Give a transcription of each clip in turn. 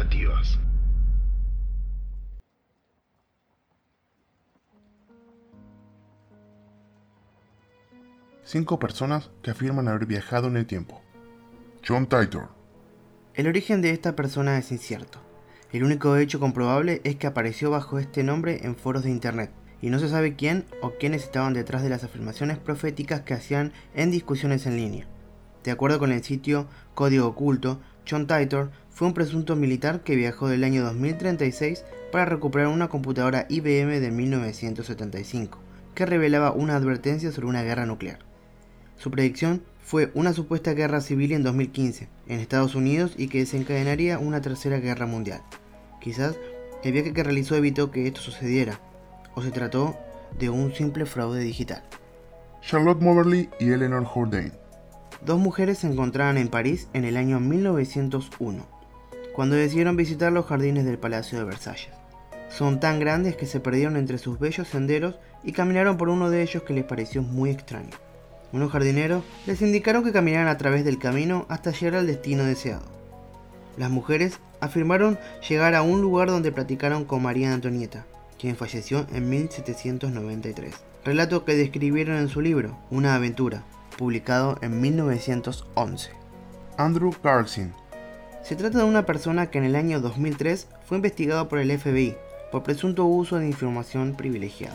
relativas. Cinco personas que afirman haber viajado en el tiempo. John Titor. El origen de esta persona es incierto. El único hecho comprobable es que apareció bajo este nombre en foros de internet, y no se sabe quién o quiénes estaban detrás de las afirmaciones proféticas que hacían en discusiones en línea. De acuerdo con el sitio Código Oculto, John Titor fue un presunto militar que viajó del año 2036 para recuperar una computadora IBM de 1975, que revelaba una advertencia sobre una guerra nuclear. Su predicción fue una supuesta guerra civil en 2015 en Estados Unidos y que desencadenaría una tercera guerra mundial. Quizás el viaje que realizó evitó que esto sucediera, o se trató de un simple fraude digital. Charlotte Moberly y Eleanor Jourdain. Dos mujeres se encontraban en París en el año 1901, cuando decidieron visitar los jardines del Palacio de Versalles. Son tan grandes que se perdieron entre sus bellos senderos y caminaron por uno de ellos que les pareció muy extraño. Unos jardineros les indicaron que caminaran a través del camino hasta llegar al destino deseado. Las mujeres afirmaron llegar a un lugar donde platicaron con María Antonieta, quien falleció en 1793. Relato que describieron en su libro, Una aventura, publicado en 1911. Andrew Carlson. Se trata de una persona que en el año 2003 fue investigado por el FBI por presunto uso de información privilegiada.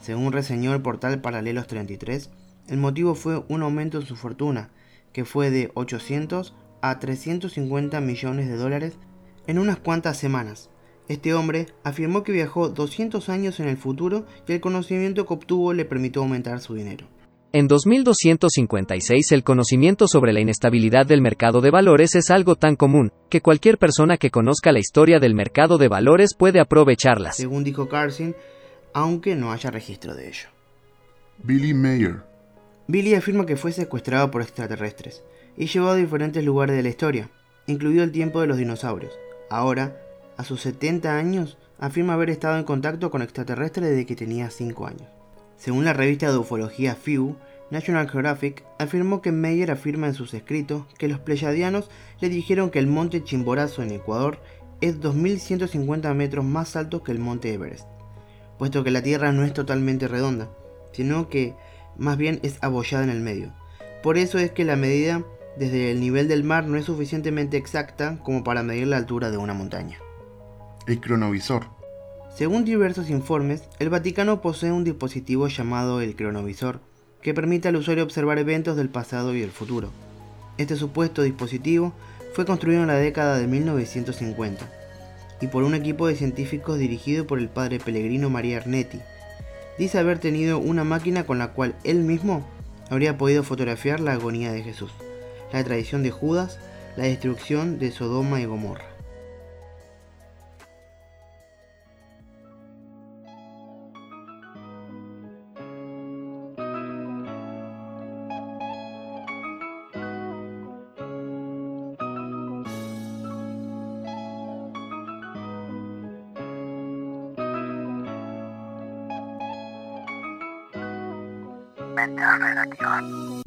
Según reseñó el portal Paralelos 33, el motivo fue un aumento en su fortuna, que fue de 800 a 350 millones de dólares en unas cuantas semanas. Este hombre afirmó que viajó 200 años en el futuro y el conocimiento que obtuvo le permitió aumentar su dinero. En 2256 el conocimiento sobre la inestabilidad del mercado de valores es algo tan común, que cualquier persona que conozca la historia del mercado de valores puede aprovecharlas. Según dijo Carson, aunque no haya registro de ello. Billy Mayer. Billy afirma que fue secuestrado por extraterrestres y llevado a diferentes lugares de la historia, incluido el tiempo de los dinosaurios. Ahora, a sus 70 años, afirma haber estado en contacto con extraterrestres desde que tenía 5 años. Según la revista de ufología FIU, National Geographic afirmó que Meyer afirma en sus escritos que los pleyadianos le dijeron que el monte Chimborazo en Ecuador es 2.150 metros más alto que el monte Everest, puesto que la Tierra no es totalmente redonda, sino que más bien es abollada en el medio. Por eso es que la medida desde el nivel del mar no es suficientemente exacta como para medir la altura de una montaña. El cronovisor. Según diversos informes, el Vaticano posee un dispositivo llamado el cronovisor, que permite al usuario observar eventos del pasado y del futuro. Este supuesto dispositivo fue construido en la década de 1950 y por un equipo de científicos dirigido por el padre Pellegrino María Arnetti. Dice haber tenido una máquina con la cual él mismo habría podido fotografiar la agonía de Jesús, la tradición de Judas, la destrucción de Sodoma y Gomorra. tormenta alrededor.